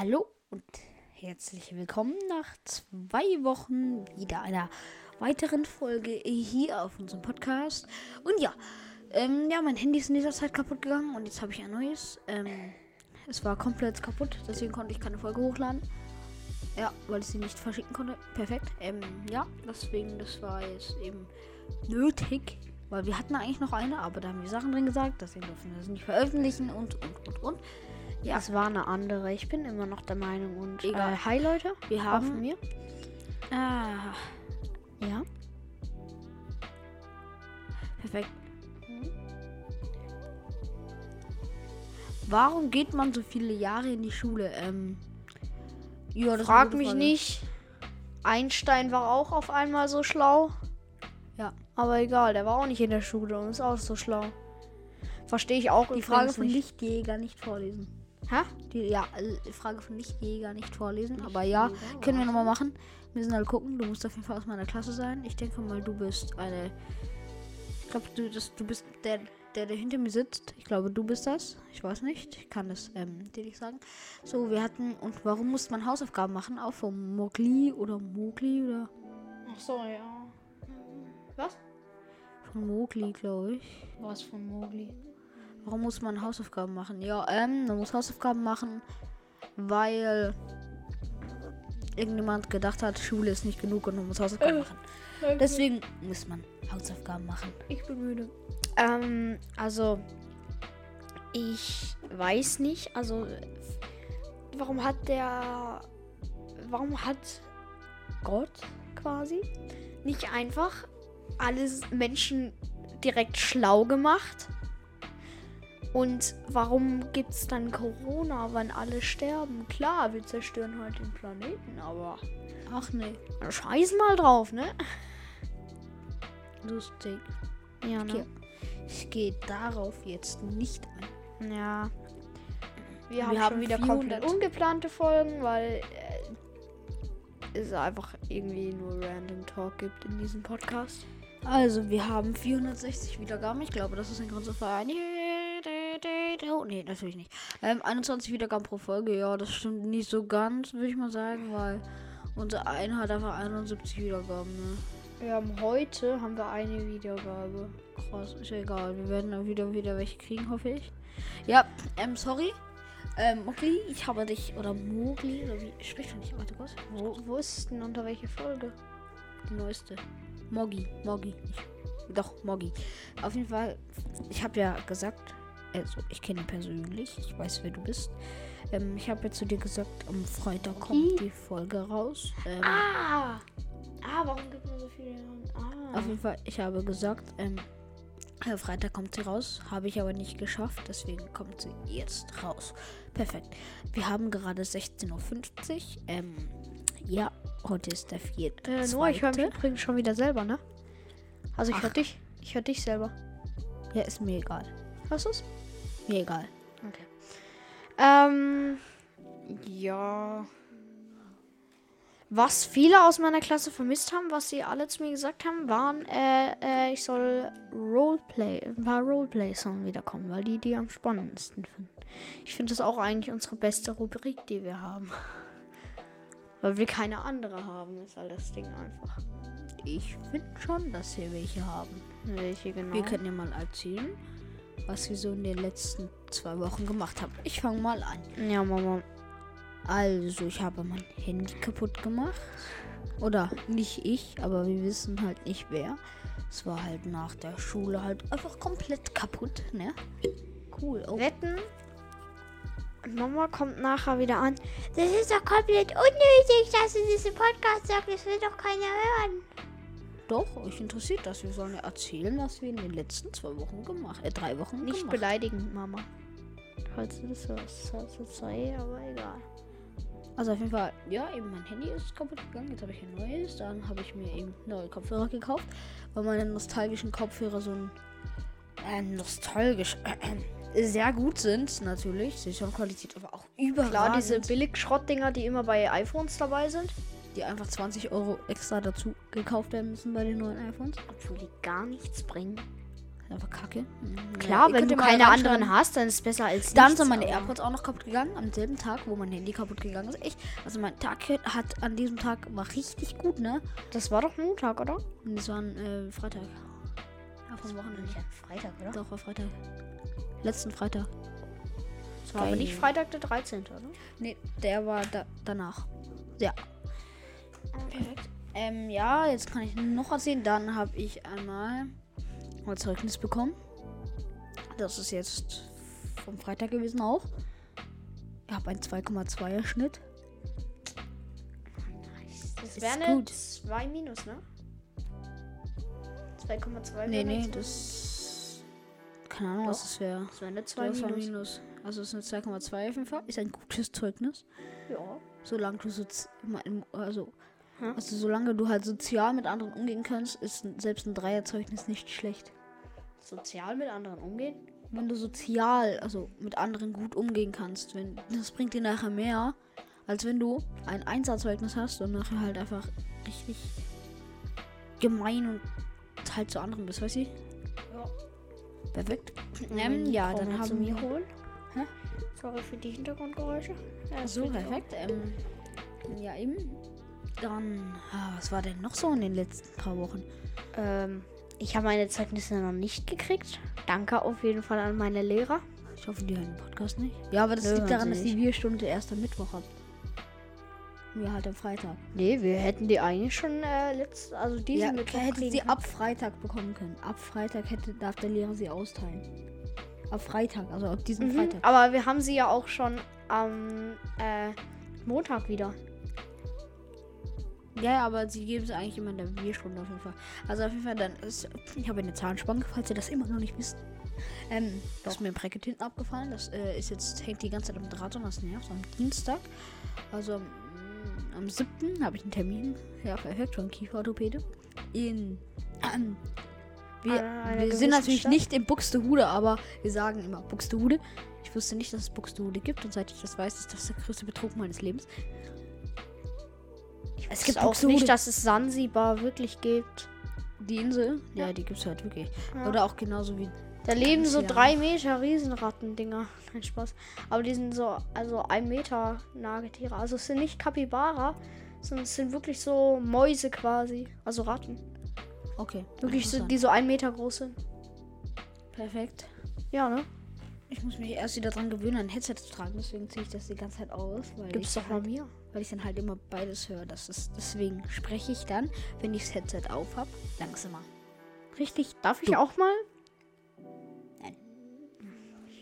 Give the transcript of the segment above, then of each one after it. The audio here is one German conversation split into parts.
Hallo und herzlich willkommen nach zwei Wochen wieder einer weiteren Folge hier auf unserem Podcast. Und ja, ähm, ja, mein Handy ist in dieser Zeit kaputt gegangen und jetzt habe ich ein neues. Ähm, es war komplett kaputt, deswegen konnte ich keine Folge hochladen. Ja, weil ich sie nicht verschicken konnte. Perfekt. Ähm, ja, deswegen, das war jetzt eben nötig. Weil wir hatten eigentlich noch eine, aber da haben wir Sachen drin gesagt, deswegen dürfen wir das nicht veröffentlichen und, und, und, und. Ja. Es war eine andere. Ich bin immer noch der Meinung. Und Egal. Äh, hi Leute, Wir haben. von mir. Ah, Ja. perfekt. Warum geht man so viele Jahre in die Schule? Ähm, ja, das Frag mich Frage. nicht. Einstein war auch auf einmal so schlau. Ja. Aber egal, der war auch nicht in der Schule und ist auch so schlau. Verstehe ich auch Die Frage von nicht. Lichtjäger nicht vorlesen. Hä? Die, ja, äh, die Frage von Lichtjäger nicht vorlesen. Aber ja, können wir nochmal machen. Wir müssen halt gucken. Du musst auf jeden Fall aus meiner Klasse sein. Ich denke mal, du bist eine. Ich glaube, du, das- du bist der, der, der hinter mir sitzt. Ich glaube, du bist das. Ich weiß nicht. Ich kann das ähm, dir nicht sagen. So, wir hatten. Und warum musste man Hausaufgaben machen? Auch vom Mogli oder Mogli oder. Ach so, ja. Was? Von Mogli, glaube ich. Was von Mowgli? Warum muss man Hausaufgaben machen? Ja, ähm, man muss Hausaufgaben machen, weil irgendjemand gedacht hat, Schule ist nicht genug und man muss Hausaufgaben machen. Deswegen muss man Hausaufgaben machen. Ich bin müde. Ähm, also ich weiß nicht, also warum hat der warum hat Gott quasi nicht einfach alle Menschen direkt schlau gemacht? Und warum gibt's dann Corona, wenn alle sterben? Klar, wir zerstören halt den Planeten, aber Ach nee, scheiß mal drauf, ne? lustig. Ja, Okay. Ich gehe darauf jetzt nicht ein. Ja. Wir, Wir haben, haben wieder 400. komplett ungeplante Folgen, weil äh, es einfach irgendwie nur Random Talk gibt in diesem Podcast. Also, wir haben 460 Wiedergaben. Ich glaube, das ist ein zur Verein. Oh, nee, natürlich nicht. Ähm, 21 Wiedergaben pro Folge. Ja, das stimmt nicht so ganz, würde ich mal sagen, weil unser ein hat einfach 71 Wiedergaben. Ne? Wir haben heute haben wir eine Wiedergabe. Krass, ist ja egal. Wir werden dann wieder wieder welche kriegen, hoffe ich. Ja, ähm, sorry. Ähm, Mogli, ich habe dich. Oder Mogli, oder wie spricht man nicht? Warte kurz. Wo, wo ist es denn unter welche Folge? Die neueste. Moggi, Moggi. Doch, Moggi. Auf jeden Fall, ich habe ja gesagt, also ich kenne ihn persönlich, ich weiß, wer du bist. Ähm, ich habe ja zu dir gesagt, am Freitag kommt die Folge raus. Ähm, Ah! Ah, warum gibt man so viele? Ah. Auf jeden Fall, ich habe gesagt, ähm, äh, Freitag kommt sie raus. Habe ich aber nicht geschafft, deswegen kommt sie jetzt raus. Perfekt. Wir haben gerade 16.50 Uhr. Ähm, ja, heute ist der vierte. Äh, Noah, ich höre mich übrigens schon wieder selber, ne? Also ich höre dich. Ich höre dich selber. Ja, ist mir egal. Hörst du's? Mir egal. Okay. Ähm, ja. Was viele aus meiner Klasse vermisst haben, was sie alle zu mir gesagt haben, waren, äh, äh, ich soll Roleplay, ein paar Roleplay-Songs wiederkommen, weil die die am spannendsten finden. Ich finde das auch eigentlich unsere beste Rubrik, die wir haben. Weil wir keine andere haben, ist halt das Ding einfach. Ich finde schon, dass wir welche haben. Welche genau? Wir können ja mal erzählen, was wir so in den letzten zwei Wochen gemacht haben. Ich fange mal an. ja, Mama. Also, ich habe mein Handy kaputt gemacht. Oder nicht ich, aber wir wissen halt nicht wer. Es war halt nach der Schule halt einfach komplett kaputt, ne? Cool. Oh, Wetten? Mama kommt nachher wieder an. Das ist doch komplett unnötig, dass du diesen Podcast sagst. Das will doch keiner hören. Doch, euch interessiert das. Wir sollen ja erzählen, was wir in den letzten zwei Wochen gemacht, äh, drei Wochen Nicht gemacht beleidigend, Mama. Falls du das hörst, sei, aber egal. Also auf jeden Fall, ja, eben mein Handy ist kaputt gegangen. Jetzt habe ich ein neues. Dann habe ich mir eben neue Kopfhörer gekauft, weil meine nostalgischen Kopfhörer so ein äh, nostalgisch äh, sehr gut sind, natürlich. Sie schon Qualität, aber auch überragend. Klar, diese Billig-Schrottdinger, die immer bei iPhones dabei sind. Die einfach 20 Euro extra dazu gekauft werden müssen bei den neuen iPhones. Obwohl die gar nichts bringen. Einfach kacke. Mhm. Klar, ihr wenn du ja keine anderen hast, dann ist es besser als Dann nichts, sind meine AirPods auch noch kaputt gegangen, am selben Tag, wo mein Handy kaputt gegangen ist. Echt, also mein Tag hat an diesem Tag war richtig gut, ne? Das war doch Montag, oder? Und das war ein äh, Freitag. Ja, vom Wochenende. Freitag, oder? Doch, war Freitag. Letzten Freitag. Das war aber nicht Geil. Freitag der 13., oder? Nee, der war da, danach. Ja. Perfekt. Ähm, ja, jetzt kann ich noch erzählen. Dann habe ich einmal ein Zeugnis bekommen. Das ist jetzt vom Freitag gewesen auch. Ich habe einen 2,2er Schnitt. Das wäre eine gut. 2 minus, ne? 2,2 Nee, nee, das. Keine Ahnung, Doch. was das wäre. Das wäre eine 2 Das war minus. minus. Also es ist eine 2,2 auf jeden Fall. Ist ein gutes Zeugnis. Ja. Solange du so, immer im- also, Hm? also solange du halt sozial mit anderen umgehen kannst, ist selbst ein Dreierzeugnis nicht schlecht. Sozial mit anderen umgehen? Wenn du sozial, also mit anderen gut umgehen kannst, wenn das bringt dir nachher mehr, als wenn du ein Einserzeugnis hast und nachher halt einfach richtig gemein und halt zu anderen bist, weißt du? Ja. Perfekt. Ähm, Ähm, ja, dann zu haben mir wir holen. Hä? Sorry für die Hintergrundgeräusche. Ja, So, perfekt. Ähm, ja, eben. Dann, ah, was war denn noch so in den letzten paar Wochen? Ähm, ich habe meine Zeugnisse noch nicht gekriegt. Danke auf jeden Fall an meine Lehrer. Ich hoffe, die hören den Podcast nicht. Ja, aber das Nö, liegt daran, dass die Wir-Stunde erst am Mittwoch hat. Wir halt am Freitag. Nee, wir hätten die eigentlich schon äh, letzt, also diesen Ja, Mittwoch hätte sie können. ab Freitag bekommen können. Ab Freitag hätte, darf der Lehrer sie austeilen. Ab Freitag, also ab diesem Mhm, Freitag. aber wir haben sie ja auch schon am äh, Montag wieder. Ja, aber sie geben es eigentlich immer in der Wir-Stunde auf jeden Fall. Also auf jeden Fall, dann ist. Ich habe eine Zahnspange, falls ihr das immer noch nicht wisst. Ähm, das ist mir ein Bracket hinten abgefallen. Das äh, ist jetzt, hängt die ganze Zeit am Draht und das nervt. Am Dienstag. Also am, mm, am 7. habe ich einen Termin. Ja, perfekt, schon Kieferorthopäde. In. Ähm, wir, einer wir sind natürlich Stadt? nicht in Buxtehude, aber wir sagen immer Buxtehude. Ich wusste nicht, dass es Buxtehude gibt und seit ich das weiß, ist das der größte Betrug meines Lebens. Es gibt auch Buxtehude. nicht, dass es Sansibar wirklich gibt. Die Insel, ja, Ja. die gibt es halt wirklich. Ja. Oder auch genauso wie Da leben so drei Meter Riesenratten-Dinger. Kein Spaß. Aber die sind so, also ein Meter Nagetiere. Also es sind nicht Kapibara, sondern es sind wirklich so Mäuse quasi. Also Ratten. Okay. Wirklich so, die so ein Meter groß sind. Perfekt. Ja, ne? Ich muss mich erst wieder dran gewöhnen, ein Headset zu tragen, deswegen ziehe ich das die ganze Zeit aus, weil, Gibt's ich, doch mal halt, mir. weil ich dann halt immer beides höre. Das ist, deswegen spreche ich dann, wenn ich das Headset auf habe, langsamer. Richtig. Darf ich Du. auch mal?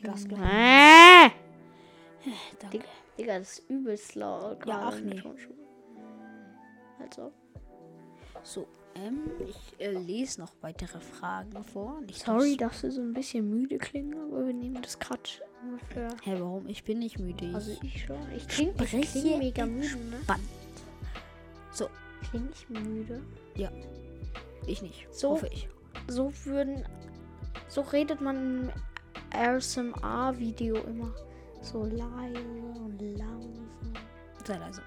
Gas gleich. Äh! Danke. Digga, das ist übelst laut. Ja, ach nee. Also. So, ähm, ich äh, lese noch weitere Fragen vor. Nicht Sorry, dass- du so ein bisschen müde klingen, aber wir nehmen das gerade ungefähr. Hä, warum? Ich bin nicht müde. Ich Also ich schon. Ich klinge ich kling mega müde, ne? entspannt. So, Klinge ich müde? ich nicht. So. Hoffe ich. So würden. So redet man im ASMR-Video immer. So leise und langsam. Sei leise.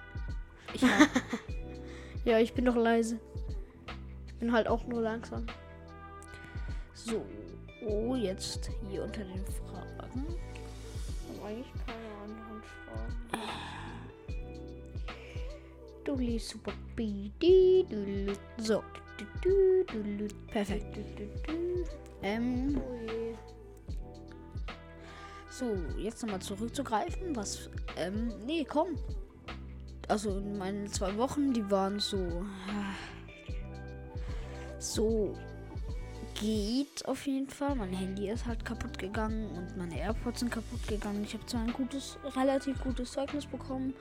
Ich Ja, ich bin doch leise. Bin halt auch nur langsam. so, oh, jetzt hier unter den Fragen. Ich habe eigentlich keine anderen Fragen. Du liest super lu- So, perfekt. Ähm, Oh so, jetzt nochmal zurückzugreifen. Was, ähm, nee, komm. Also, in meinen zwei Wochen, die waren so. äh, So. Geht auf jeden Fall. Mein Handy ist halt kaputt gegangen und meine AirPods sind kaputt gegangen. Ich habe zwar ein gutes, relativ gutes Zeugnis bekommen.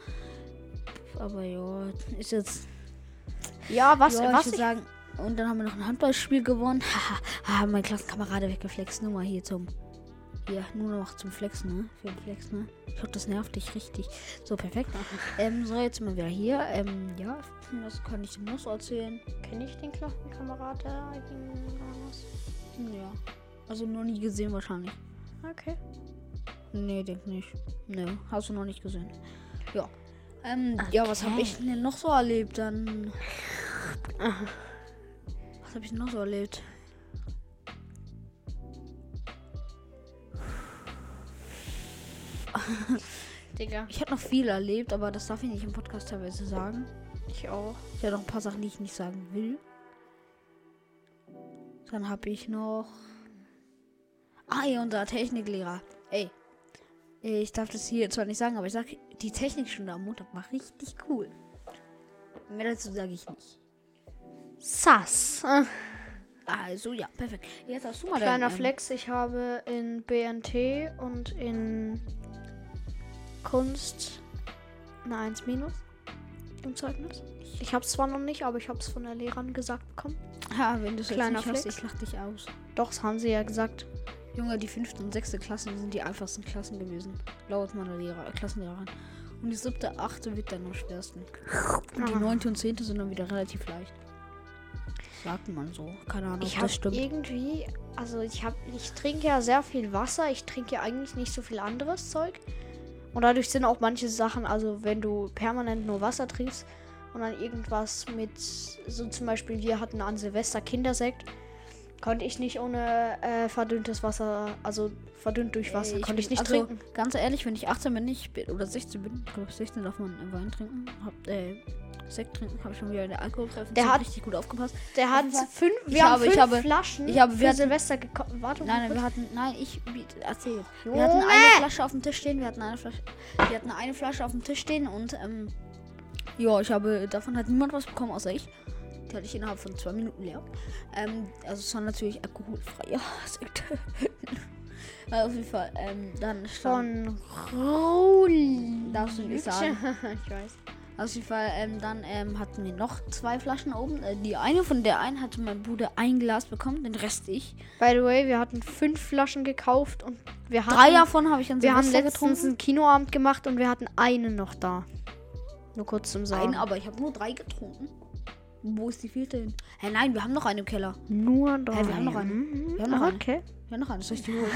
Aber ja, ist jetzt Ja, was, ja, was ich würde sagen. Und dann haben wir noch ein Handballspiel gewonnen. Haha, Haha, mein Klassenkamerade weggeflext. Nur mal hier zum. Hier, nur noch zum Flexen, ne? Für den Flex, ne? Ich glaube, das nervt dich richtig. So, perfekt. ähm, so, jetzt sind wir wieder hier. Ähm, ja, was kann ich denn noch so erzählen? Kenne ich den Klassenkamerad irgendwas? Ja. Also noch nie gesehen wahrscheinlich. Okay. Nee, denk nicht. Nee, hast du noch nicht gesehen. Ja. Ähm, ja, was habe Okay. ich denn noch so erlebt? Dann. Was habe ich denn noch so erlebt? Digga. Ich habe noch viel erlebt, aber das darf ich nicht im Podcast teilweise sagen. Ich auch. Ich habe noch ein paar Sachen, die ich nicht sagen will. Dann habe ich noch. Ah, ja, unser Techniklehrer. Ey. Ich darf das hier zwar nicht sagen, aber ich sag, die Technikstunde am Montag war richtig cool. Mehr dazu sage ich nicht. Sass. Also ja, perfekt. Jetzt hast du mal Kleiner dein, ähm, Flex, ich habe in BNT und in Kunst eine 1 minus im Zeugnis. Ich habe es zwar noch nicht, aber ich habe es von der Lehrerin gesagt bekommen. Ja, wenn du es nicht hast, Flex. ich lach dich aus. Doch, das haben sie ja gesagt. Junge, die fünfte und sechste Klassen sind die einfachsten Klassen gewesen. Laut meiner Lehrer, äh, Klassenlehrerin. Und die siebte, achte wird dann am schwersten. Und die Ah. neunte und zehnte sind dann wieder relativ leicht. Sagt man so. Keine Ahnung, Ich ob habe das stimmt. irgendwie, also ich habe, ich trinke ja sehr viel Wasser. Ich trinke ja eigentlich nicht so viel anderes Zeug. Und dadurch sind auch manche Sachen, also wenn du permanent nur Wasser trinkst und dann irgendwas mit, so zum Beispiel wir hatten an Silvester Kindersekt, konnte ich nicht ohne äh, verdünntes Wasser, also verdünnt durch Wasser, Ey, konnte ich nicht also, trinken. Ganz ehrlich, wenn ich 18 bin, ich bin oder 16 bin, ich glaube 16 darf man Wein trinken. Hab, äh, Sekt trinken, habe ich schon wieder in der Alkoholprävention Der hat- richtig gut aufgepasst. Der hat fünf, wir Ich haben habe- ich fünf habe- Flaschen ich habe- wir hatten- Silvester gekauft. Warte Nein, nein, wir hatten, nein, ich erzähl. Wir Junge! hatten eine Flasche auf dem Tisch stehen, wir hatten eine Flasche, wir hatten eine Flasche auf dem Tisch stehen und ähm, ja, ich habe davon hat niemand was bekommen außer ich. Die hatte ich innerhalb von zwei Minuten leer. Ähm, also es war natürlich alkoholfrei. Ja. Also auf jeden Fall. Ähm, dann stand, Von Roll. Darfst du nicht sagen. ich weiß. auf jeden Fall ähm, dann ähm, hatten wir noch zwei Flaschen oben. Äh, die eine von der einen hatte mein Bruder ein Glas bekommen, den Rest ich. By the way, wir hatten fünf Flaschen gekauft und wir hatten, Drei davon habe ich an wir haben letztens getrunken. einen Kinoabend gemacht und wir hatten einen noch da. Nur kurz zum Sagen. Einen, aber ich habe nur drei getrunken. Wo ist die vierte hin? Hä, nein, wir haben noch eine im Keller. Nur drei. Hey, wir haben noch eine. Mhm. Wir haben noch Ah, eine. okay. Ja, noch eine. Soll ich die holen?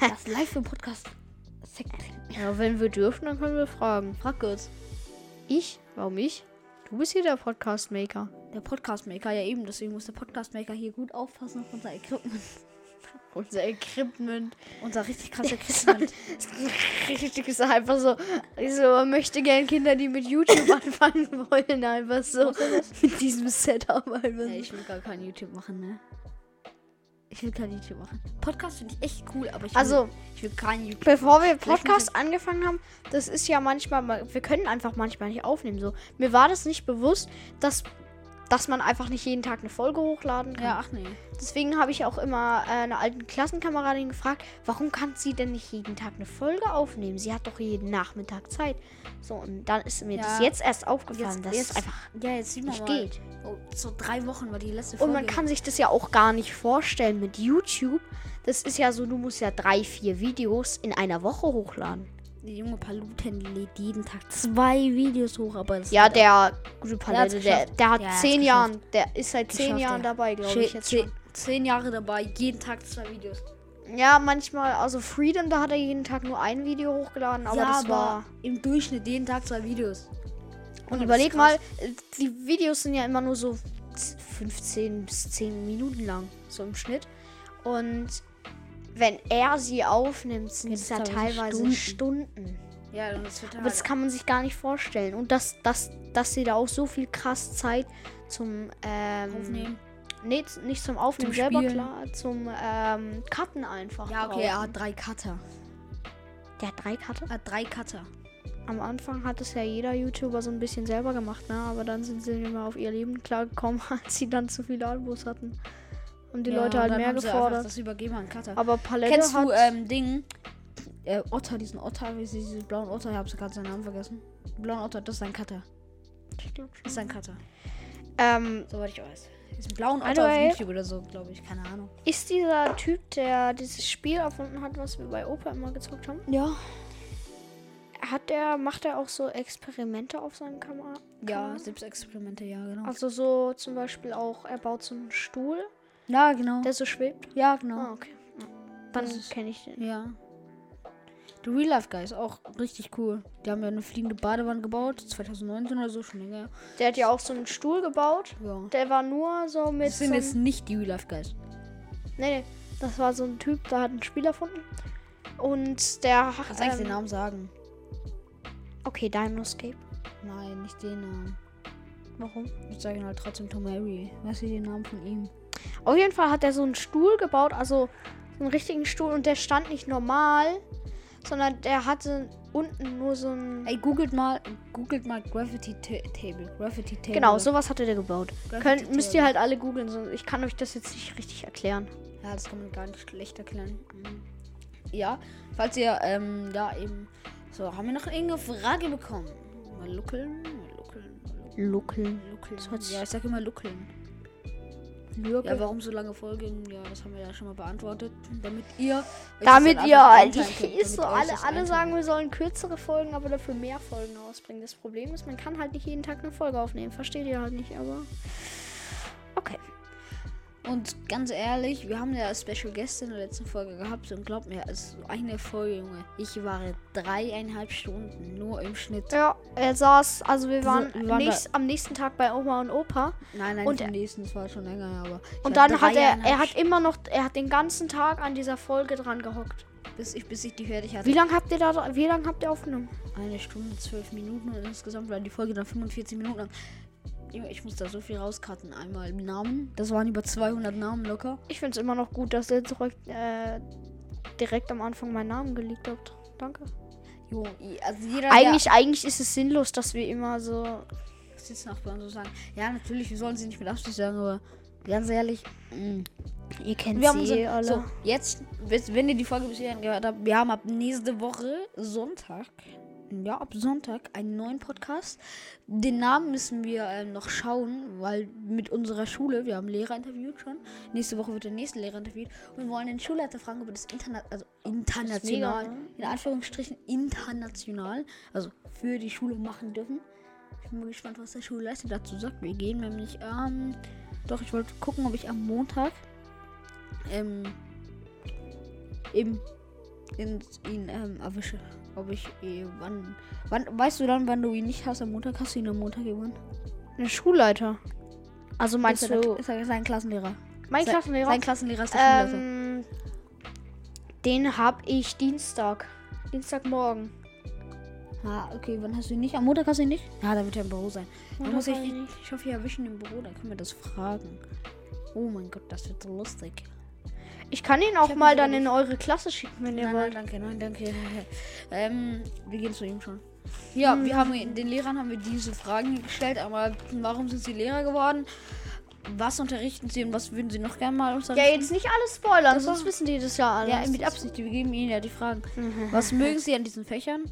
das ist live im Podcast. Sekt. Ja, wenn wir dürfen, dann können wir fragen. Frag kurz. Ich? Warum ich? Du bist hier der Podcast-Maker. Der Podcast-Maker, ja eben. Deswegen muss der Podcast-Maker hier gut aufpassen auf unser Equipment. Unser Equipment. unser richtig krasses Equipment. Richtig ist einfach so, so man möchte gern Kinder, die mit YouTube anfangen wollen, einfach so mit diesem Setup einfach. ja, ich will gar kein YouTube machen, ne? Ich will kein YouTube machen. Podcast finde ich echt cool, aber ich will, Also, ich will kein YouTube. bevor wir Podcast angefangen haben, das ist ja manchmal, mal- wir können einfach manchmal nicht aufnehmen. So, mir war das nicht bewusst, dass, dass man einfach nicht jeden Tag eine Folge hochladen kann. Ja, ach nee. Deswegen habe ich auch immer äh, eine alten Klassenkameradin gefragt, warum kann sie denn nicht jeden Tag eine Folge aufnehmen? Sie hat doch jeden Nachmittag Zeit. So, und dann ist mir Ja. das jetzt erst aufgefallen, Jetzt, dass jetzt es einfach Ja, jetzt sieht man nicht mal. geht. Oh, so drei Wochen war die letzte Und Folge. man kann sich das ja auch gar nicht vorstellen mit YouTube. Das ist ja so, du musst ja drei, vier Videos in einer Woche hochladen. Der junge Paluten lädt jeden Tag zwei Videos hoch, aber Ja, der gute Palette, der, der hat Ja, zehn. Jahren, der ist seit zehn Jahren ja. dabei, glaube ich jetzt zehn, zehn Jahre dabei, jeden Tag zwei Videos. Ja, manchmal, also Freedom, da hat er jeden Tag nur ein Video hochgeladen, aber ja, das aber war. im Durchschnitt jeden Tag zwei Videos. Und das überleg mal, die Videos sind ja immer nur so 15 bis 10 Minuten lang, so im Schnitt. Und wenn er sie aufnimmt, sind es ja teilweise Stunden. Stunden. Ja, und das Aber das kann man sich gar nicht vorstellen. Und dass, dass, dass sie da auch so viel krass Zeit zum ähm, aufnehmen. Nee, nicht zum Aufnehmen Zum selber, Spielen. klar, zum ähm, Cutten einfach. Ja, okay, brauchen. er hat drei Cutter. Der hat drei Cutter. Er hat drei Cutter. Am Anfang hat es ja jeder YouTuber so ein bisschen selber gemacht, ne? Aber dann sind sie immer auf ihr Leben klargekommen, als sie dann zu viele Albus hatten. Und die Ja, Leute halt mehr haben gefordert. Das übergeben an Cutter. Aber Palette Kennst hat. du ähm, Ding? Äh, Otter, diesen Otter, wie sie diesen blauen Otter, ich habe gerade seinen Namen vergessen. Blauen Otter, das ist ein Cutter. Das ist ein Cutter. Ähm, Soweit ich weiß. Diesen blauen Otter the way- auf YouTube oder so, glaube ich. Keine Ahnung. ist dieser Typ, der dieses Spiel erfunden hat, was wir bei Opa immer gezockt haben, Ja. hat der, macht er auch so Experimente auf seinem Kamera? Ja, Selbstexperimente, ja, genau. Also so zum Beispiel auch, er baut so einen Stuhl, ja, genau. der so schwebt. ja, genau. Ah, okay. Dann kenne ich den. Ja. The Real Life Guy ist auch richtig cool. Die haben ja eine fliegende Badewanne gebaut, 2019 oder so, schon länger. Der hat ja auch so einen Stuhl gebaut. Ja. Der war nur so mit. Das sind so jetzt nicht die Real Life Guys. Nee, nee. Das war so ein Typ, der hat ein Spiel erfunden. Und der. Kannst eigentlich den Ähm, Namen sagen? okay, Dinoscape. Nein, nicht den Namen. Warum? Ich sage ihn halt trotzdem Tom Harry. Was ist den Namen von ihm? Auf jeden Fall hat er so einen Stuhl gebaut, also so einen richtigen Stuhl und der stand nicht normal, sondern der hatte unten nur so ein. Ey, googelt mal, googelt mal Gravity Ta- Table. Gravity Table. Genau, sowas hatte der gebaut. Gravity Könnt, müsst ihr halt alle googeln, sonst ich kann euch das jetzt nicht richtig erklären. Ja, das kann man gar nicht schlecht erklären. Mhm. Ja, falls ihr, ähm, da eben. So, haben wir noch irgendeine Frage bekommen? Mal luckeln, mal luckeln, mal luckeln. Luckeln. luckeln. Ja, ich sag immer luckeln. Ja, warum so lange Folgen? Ja, das haben wir ja schon mal beantwortet. Damit ihr. Damit ihr ist so, alle, alle sagen, wir sollen kürzere Folgen, aber dafür mehr Folgen rausbringen. Das Problem ist, man kann halt nicht jeden Tag eine Folge aufnehmen. Versteht ihr halt nicht, aber. Okay. Und ganz ehrlich, wir haben ja Special Gäste in der letzten Folge gehabt und glaubt mir, es ist eine Folge, Junge. Ich war dreieinhalb Stunden nur im Schnitt. Ja, er saß, also wir waren, wir waren nächst, am nächsten Tag bei Oma und Opa. Nein, nein, Und er- nächsten, das war schon länger, aber. Und dann hat er, er hat immer noch, er hat den ganzen Tag an dieser Folge dran gehockt. bis ich, bis ich die fertig hatte. Wie lange habt ihr da, wie lange habt ihr aufgenommen? Eine Stunde, zwölf Minuten und insgesamt war die Folge dann 45 Minuten lang. Ich muss da so viel rauskarten. Einmal Namen, das waren über 200 Namen locker. Ich finde es immer noch gut, dass ihr zurück, äh, direkt am Anfang meinen Namen geleakt habt. Danke. Jo, also jeder, Eigentlich, eigentlich ist es sinnlos, dass wir immer so. Sitznachbarn so sagen. Ja, natürlich, wir sollen sie nicht mit Absicht sagen, aber ganz ehrlich, mh, Ihr kennt wir haben sie eh alle. so, jetzt, wenn ihr die Folge bis hierhin gehört habt, wir haben ab nächste Woche Sonntag, ja, ab Sonntag einen neuen Podcast. Den Namen müssen wir ähm, noch schauen, weil mit unserer Schule, wir haben Lehrer interviewt schon. Nächste Woche wird der nächste Lehrer interviewt und wir wollen den Schulleiter fragen, ob das Interna also international, mega, ne? in Anführungsstrichen international, also für die Schule machen dürfen. Ich bin mal gespannt, was der Schulleiter dazu sagt. Wir gehen nämlich, ähm, doch, ich wollte gucken, ob ich am Montag ähm, eben in, ihn ähm, erwische. Ob ich eh, wann, wann, weißt du dann, wann du ihn nicht hast? Am Montag hast du ihn am Montag gewonnen. Ein Schulleiter. Also meinst ist du. ist er sein Klassenlehrer? Mein Sein- Klassenlehrer? Sein Klassenlehrer ist der Schulleiter. Ähm, den hab ich Dienstag. Dienstagmorgen. Ah, okay, wann hast du ihn nicht? Am Montag hast du ihn nicht? Ja, da wird er im Büro sein. Dann muss ich, ich ich hoffe, wir erwischen im Büro, dann können wir das fragen. Oh mein Gott, das wird so lustig. Ich kann ihn auch mal dann in eure Klasse schicken, wenn ihr Nein, nein, wollt. danke, nein, danke. ähm, wir gehen zu ihm schon. Ja, wir haben den Lehrern haben wir diese Fragen gestellt, aber warum sind sie Lehrer geworden? Was unterrichten sie und was würden sie noch gerne mal Ja, unterrichten? jetzt nicht alles spoilern, Das sonst wissen die das ja alles. Ja, mit Absicht, wir geben ihnen ja die Fragen. Was mögen sie an diesen Fächern?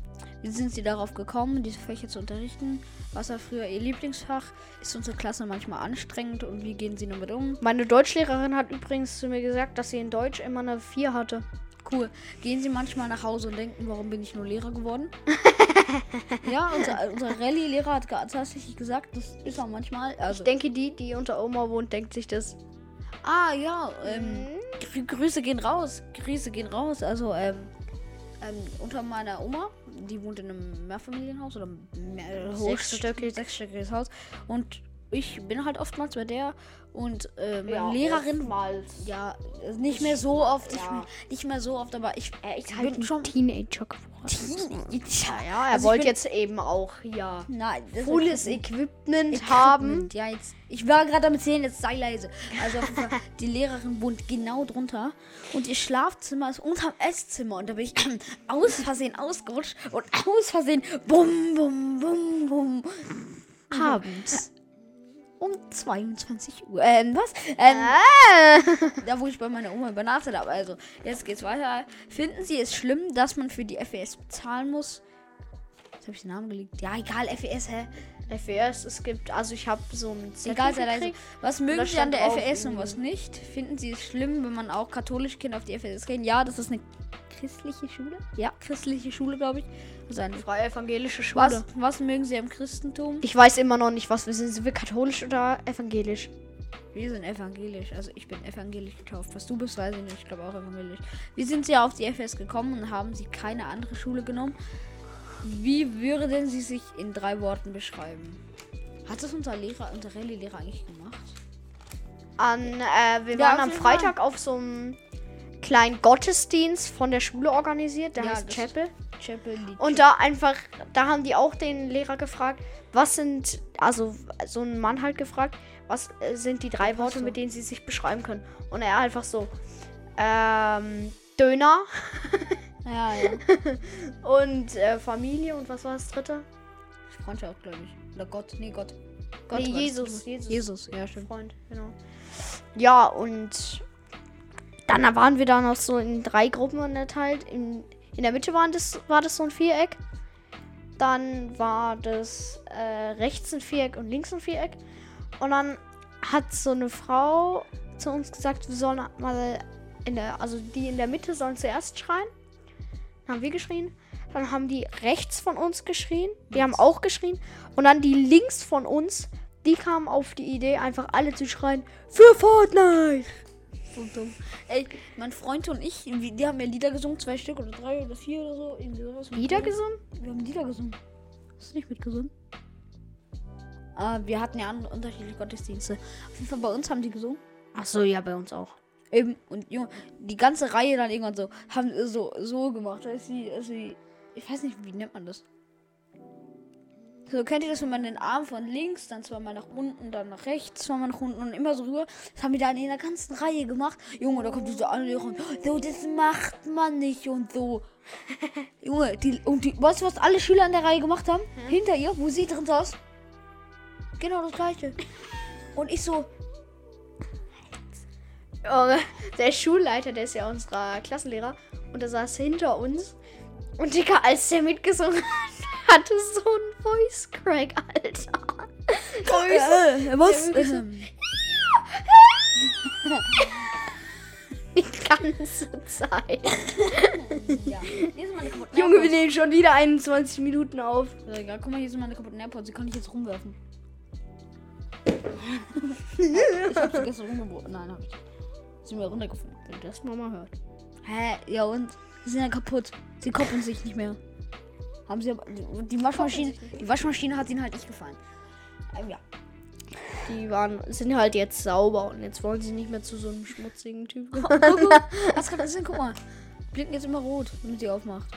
Wie sind sie darauf gekommen, diese Fächer zu unterrichten? Was war früher ihr Lieblingsfach? Ist unsere Klasse manchmal anstrengend und wie gehen sie damit um? Meine Deutschlehrerin hat übrigens zu mir gesagt, dass sie in Deutsch immer eine 4 hatte. Cool. Gehen Sie manchmal nach Hause und denken, warum bin ich nur Lehrer geworden? ja, unser, unser Rallye-Lehrer hat tatsächlich gesagt, das ist auch manchmal. Also, Ich denke, die, die unter Oma wohnt, denkt sich das. ah ja, ähm, Grü Grüße gehen raus. Grüße gehen raus. Also, ähm, ähm, unter meiner Oma, die wohnt in einem Mehrfamilienhaus oder mehr, Sechsstöckig. sechsstöckiges Haus. Und ich bin halt oftmals bei der und äh, meine Lehrerin ja nicht mehr so oft, nicht, Ja. mehr, nicht mehr so oft, aber ich, Er ist halt ein schon Teenager geworden. Teenager. Ja, er Also ich wollte bin- jetzt eben auch, ja, Nein, volles Equipment. Equipment haben. Ja, jetzt. Ich war gerade damit sehen, jetzt sei leise. Also auf jeden Fall, die Lehrerin wohnt genau drunter und ihr Schlafzimmer ist unterm Esszimmer und da bin ich aus Versehen ausgerutscht und aus Versehen bum bum bum bum abends 22 Uhr. Ähm, was? Ähm, Ah. da wo ich bei meiner Oma übernachtet habe. Also, jetzt geht's weiter. Finden Sie es schlimm, dass man für die FES bezahlen muss? Jetzt habe ich den Namen gelegt. Ja, egal, FES, hä? FES, es gibt, also ich habe so ein Zettel Egal, sei leise. Was mögen Sie an der FES und was nicht? Finden Sie es schlimm, wenn man auch katholische Kinder auf die FES gehen? Ja, das ist eine christliche Schule. Ja, christliche Schule, glaube ich. Eine Freie evangelische Schule. was, was mögen Sie am Christentum? Ich weiß immer noch nicht, was wir sind. Sind wir katholisch oder evangelisch? Wir sind evangelisch. Also ich bin evangelisch getauft. Was du bist, weiß ich nicht. Ich glaube auch evangelisch. Wie sind Sie auf die FS gekommen und haben Sie keine andere Schule genommen? Wie würden Sie sich in drei Worten beschreiben? Hat das unser Lehrer, unser Rallye-Lehrer eigentlich gemacht? An, äh, wir Ja, waren am jeden Fall. Freitag auf so einem kleinen Gottesdienst von der Schule organisiert, der Ja, heißt Chapel. Chapel Und da einfach, da haben die auch den Lehrer gefragt, was sind, also so ein Mann halt gefragt, was äh, sind die drei Worte, so. mit denen sie sich beschreiben können. Und er einfach so, ähm, Döner Ja, ja. und äh, Familie und was war das dritte? Freundschaft, glaube ich. Oder Gott. Nee, Gott. Gott Nee, Jesus. Jesus. Jesus, ja, stimmt. Freund, genau. Ja, und dann waren wir da noch so in drei Gruppen unterteilt. In, in der Mitte waren das, war das so ein Viereck. Dann war das äh, rechts ein Viereck und links ein Viereck. Und dann hat so eine Frau zu uns gesagt, wir sollen mal in der, also die in der Mitte sollen zuerst schreien. Dann haben wir geschrien. Dann haben die rechts von uns geschrien. Die haben auch geschrien. Und dann die links von uns, die kamen auf die Idee, einfach alle zu schreien, für Fortnite. So dumm. Ey, mein Freund und ich, die haben ja Lieder gesungen, zwei Stück oder drei oder vier oder so. Irgendwie sowas. Wieder gesungen? Wir haben Lieder gesungen. Hast du nicht mitgesungen? Ah, wir hatten ja unterschiedliche Gottesdienste. Auf jeden Fall bei uns haben die gesungen. Ach so, ja, bei uns auch. Eben, und Junge, die ganze Reihe dann irgendwann so, haben so, so gemacht. Als sie, als sie, ich weiß nicht, wie nennt man das? So, kennt ihr das, wenn man den Arm von links, dann zweimal nach unten, dann nach rechts, zweimal nach unten und immer so rüber? Das haben die dann in der ganzen Reihe gemacht. Junge, da kommt diese Anleger und so, das macht man nicht und so. Junge, die, und die, weißt du, was alle Schüler in der Reihe gemacht haben? Hinter ihr, wo sie drin saß? Genau das gleiche. Und ich so, Junge, Der Schulleiter, der ist ja unser Klassenlehrer. Und der saß hinter uns. Und Digga, als der mitgesungen hat, hatte so ein Voice Crack, Alter. äh, was? Wirklich so. Ähm, Die ganze Zeit. ja. Junge, wir nehmen schon wieder 21 Minuten auf. Ja, egal. Guck mal, hier sind meine kaputten AirPods. Die kann ich jetzt rumwerfen. ich hab sie gestern rumgeworfen. Nein, hab ich. nicht. Sie sind mir runtergefallen. Wenn das Mama hört. Hä? Ja, und? Sie sind ja kaputt. Sie koppeln sich nicht mehr. Haben sie. Die Waschmaschine, die Waschmaschine hat ihnen halt nicht gefallen. Ähm, ja. Die waren, sind halt jetzt sauber und jetzt wollen sie nicht mehr zu so einem schmutzigen Typ. Guck, was kann das denn? Guck mal. Blinken jetzt immer rot, wenn sie aufmacht.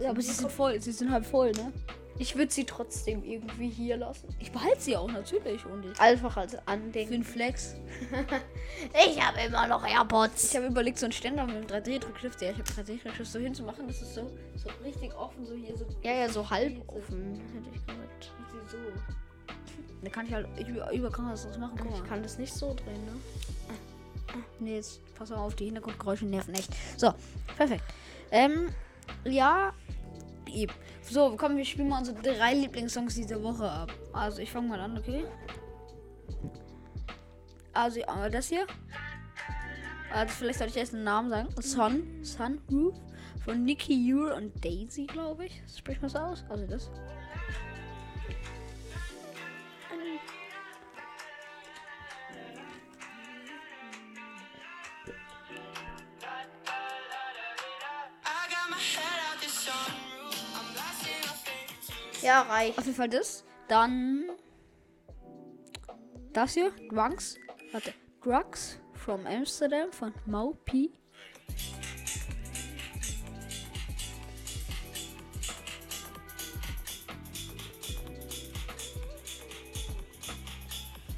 Ja, aber sie sind voll. Sie sind halb voll, ne? Ich würde sie trotzdem irgendwie hier lassen. Ich behalte sie auch natürlich. Und ich. Einfach als Für Andenken. den Flex. Ich habe immer noch AirPods. Ich habe überlegt, so einen Ständer mit einem 3D-Druckstift, ja, ich habe 3D-Druckstift so hinzumachen, das ist so, so richtig offen, so hier, so Ja, ja, so halb offen, hätte ich gesagt. so. Da kann ich halt, ich über, über kann das machen, Ich kann das nicht so drehen, ne? Nee, jetzt pass mal auf, die Hintergrundgeräusche nerven echt. So, perfekt. Ähm, ja, eben. So, komm, wir spielen mal unsere drei Lieblingssongs dieser Woche ab. Also, ich fange mal an, okay? Also, das hier. Also, vielleicht sollte ich erst einen Namen sagen. Sun, Sunroof von Nicky Yule und Daisy, glaube ich. Spricht man das aus? Also, das. Ja, reicht. Auf jeden Fall das. Dann. Das hier. Drugs. Warte. Drugs from Amsterdam von Mau P.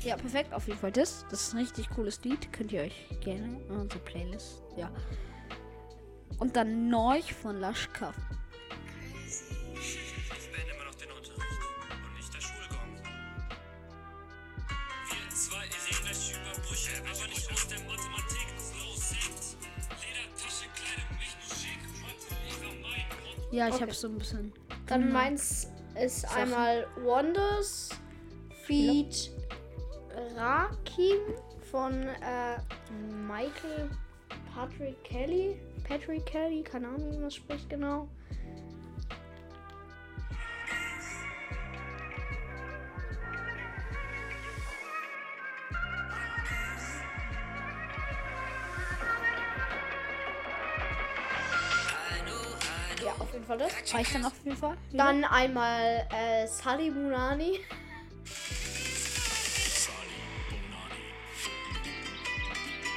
Ja, perfekt. Auf jeden Fall das. Das ist ein richtig cooles Lied. Könnt ihr euch gerne in unsere Playlist. Ja. Und dann Norch von Laschkaff. Ja, ich Okay. habe so ein bisschen. Dann meins ist einmal Wonders Feed Rakim von äh, Michael Patrick Kelly. Patrick Kelly, keine Ahnung, wie man spricht genau. Reicht dann auf jeden Fall? Dann einmal äh, Sally Munani.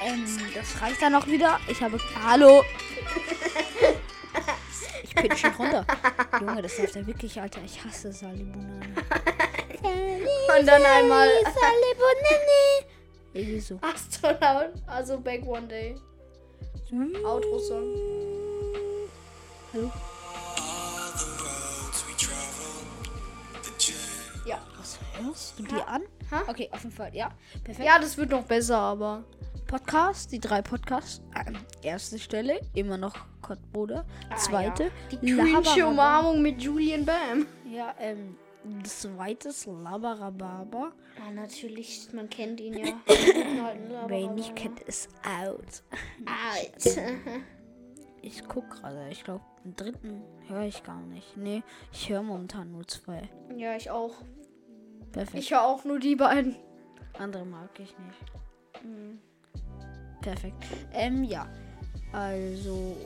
Ähm, das reicht dann auch wieder. Ich habe. Hallo! Ich bin schon runter. Junge, das läuft ja wirklich, Alter. Ich hasse Salibunane. Und dann einmal Salibunane. Irgendwie so. Astronaut, also Back One Day. Outro-Song. Hallo? Hörst du dir an? Ha? Okay, auf jeden Fall, ja. Perfekt. Ja, das wird noch besser, aber. Podcast, die drei Podcasts. Ähm, erste Stelle, immer noch Kottbruder. Zweite, Ah, Die Labarababa. Umarmung mit Julian Bam. Ja, ähm, zweites Labarababa. Ah, natürlich, man kennt ihn ja. Wer ihn nicht kennt, ist out. Alt. Ich guck gerade, ich glaube, den dritten höre ich gar nicht. Nee, ich höre momentan nur zwei. Ja, ich auch. Perfekt. Ich höre auch nur die beiden. Andere mag ich nicht. Perfekt. Ähm, ja. Also.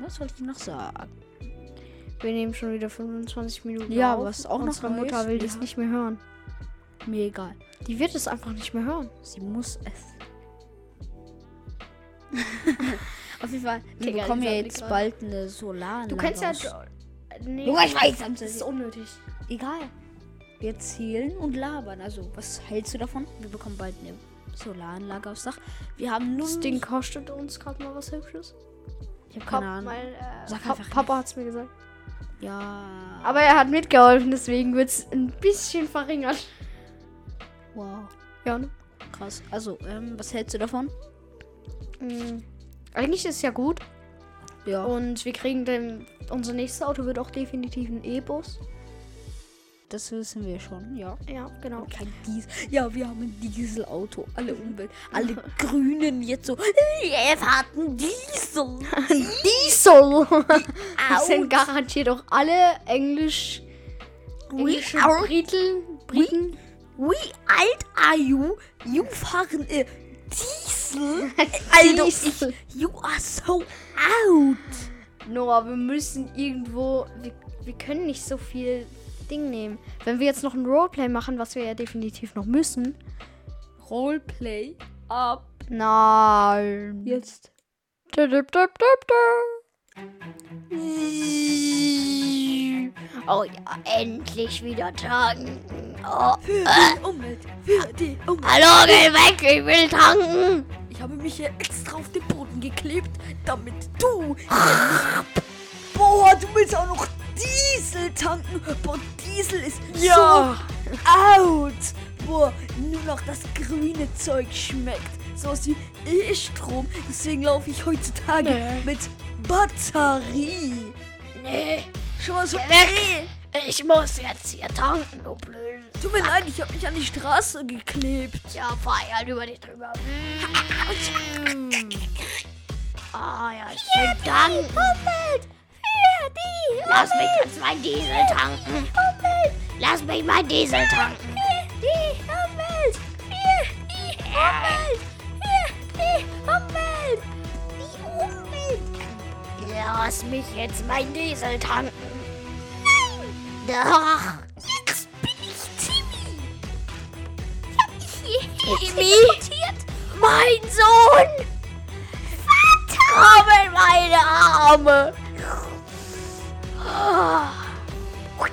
Was wollte ich noch sagen? Wir nehmen schon wieder 25 Minuten Ja, auf. was auch noch Unsere neu Mutter ist, will wir das nicht mehr hören. Mir egal. Die wird es einfach nicht mehr hören. Sie muss es. Auf jeden Fall, wir Digga, bekommen ja jetzt bald eine Solaranlage. Du kennst ja. Nee, ich weiß, das ist unnötig. Egal. Wir zählen und labern. Also, was hältst du davon? Wir bekommen bald eine Solaranlage aufs Dach. Wir haben nur. Das Ding kostet uns gerade mal was Hübsches. Ich habe keine Ahnung. mein, äh, Sag Pa- Papa hat's mir gesagt. Ja. Aber er hat mitgeholfen, deswegen wird es ein bisschen verringert. Wow. Ja, ne? Krass. Also, ähm, was hältst du davon? Mm, Eigentlich ist es ja gut. Ja. Und wir kriegen dann. Unser nächstes Auto wird auch definitiv ein E-Bus. Das wissen wir schon, ja. Ja, genau. Kein Diesel. Ja, wir haben ein Dieselauto. Alle Umwelt. Alle Grünen jetzt so. Wir hatten Diesel. Diesel! Das sind garantiert auch alle Englisch. Englische are- Briten. Briten. Wie alt are you? You fahren äh, Diesel? Alter, Diesel. ich, you are so out. Noah, wir müssen irgendwo. Wir, wir können nicht so viel Ding nehmen. Wenn wir jetzt noch ein Roleplay machen, was wir ja definitiv noch müssen. Roleplay ab Nein. jetzt. Oh ja, endlich wieder tanken. Oh. Für die Umwelt. Für die Umwelt. Hallo, geh weg, ich will tanken. Ich habe mich hier extra auf den Boden geklebt, damit du. Boah, du willst auch noch Diesel tanken. Boah, Diesel ist Ja. so out. Boah, nur noch das grüne Zeug schmeckt. So aus wie E-Strom. Deswegen laufe ich heutzutage Nee. mit Batterie. Nee, Schon mal so. weg. Ich muss jetzt hier tanken, du blöd. Tut mir leid, ich habe mich an die Straße geklebt. Ja, fahr halt über dich drüber. Ah ja, schön tanken. Die Lass mich jetzt mein Diesel tanken. Lass mich mein Diesel tanken. Die Umwelt! Für die Umwelt! Für die Umwelt! Die Umwelt! Lass mich jetzt mein Diesel tanken. Doch. Jetzt bin ich Timmy! Ich hab mich hierher Timmy? teleportiert! Mein Sohn. Komm in meine Arme.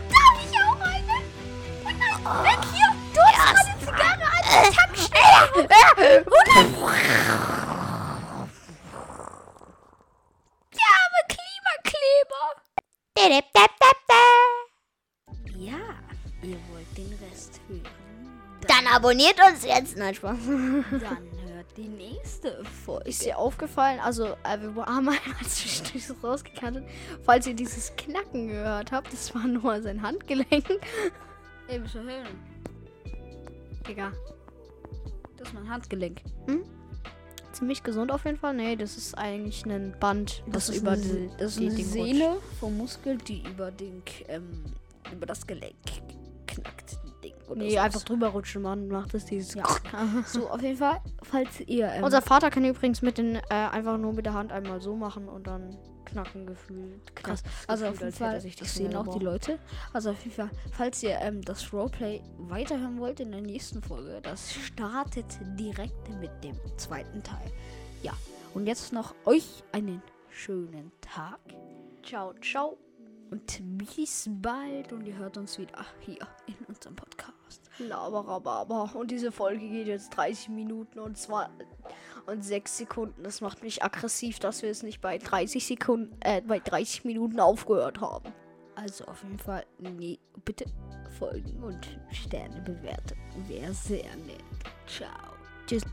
Darf ich auch eine? Und dann weg hier! Du hast meine Zigarre an der Tankstelle! Der arme Klimakleber! Ja, ihr wollt den Rest hören. Dann abonniert uns jetzt. Nein, Spaß. Dann nächste Folge. Ist dir aufgefallen, also äh, wir haben einmal zwischendurch so rausgekantet, falls ihr dieses Knacken gehört habt, das war nur sein Handgelenk. Ey, bist du hören? Digga, Das ist mein Handgelenk. ziemlich gesund auf jeden Fall. Nee, das ist eigentlich ein Band, das, ist über eine, die, das ist die eine Sehne vom Muskel, die über den ähm, über das Gelenk knackt. Oder Nee, sowas. einfach drüber rutschen, man macht das dieses. Ja. So, auf jeden Fall, falls ihr. Ähm, Unser Vater kann übrigens mit den äh, einfach nur mit der Hand einmal so machen und dann knacken gefühlt. Krass. Knack- Also auf jeden Fall sich das sehen auch die. Leute. Also auf jeden Fall, falls ihr ähm, das Roleplay weiterhören wollt in der nächsten Folge, das startet direkt mit dem zweiten Teil. Ja, und jetzt noch euch einen schönen Tag Ciao, ciao. und bis bald und ihr hört uns wieder hier in unserem Podcast. Laberababa. Und diese Folge geht jetzt 30 Minuten und zwei und 6 Sekunden. Das macht mich aggressiv, dass wir es nicht bei 30 Sekunden, äh, bei 30 Minuten aufgehört haben. Also auf jeden Fall, nee, bitte folgen und Sterne bewerten. Wäre sehr nett. Ciao. Tschüss.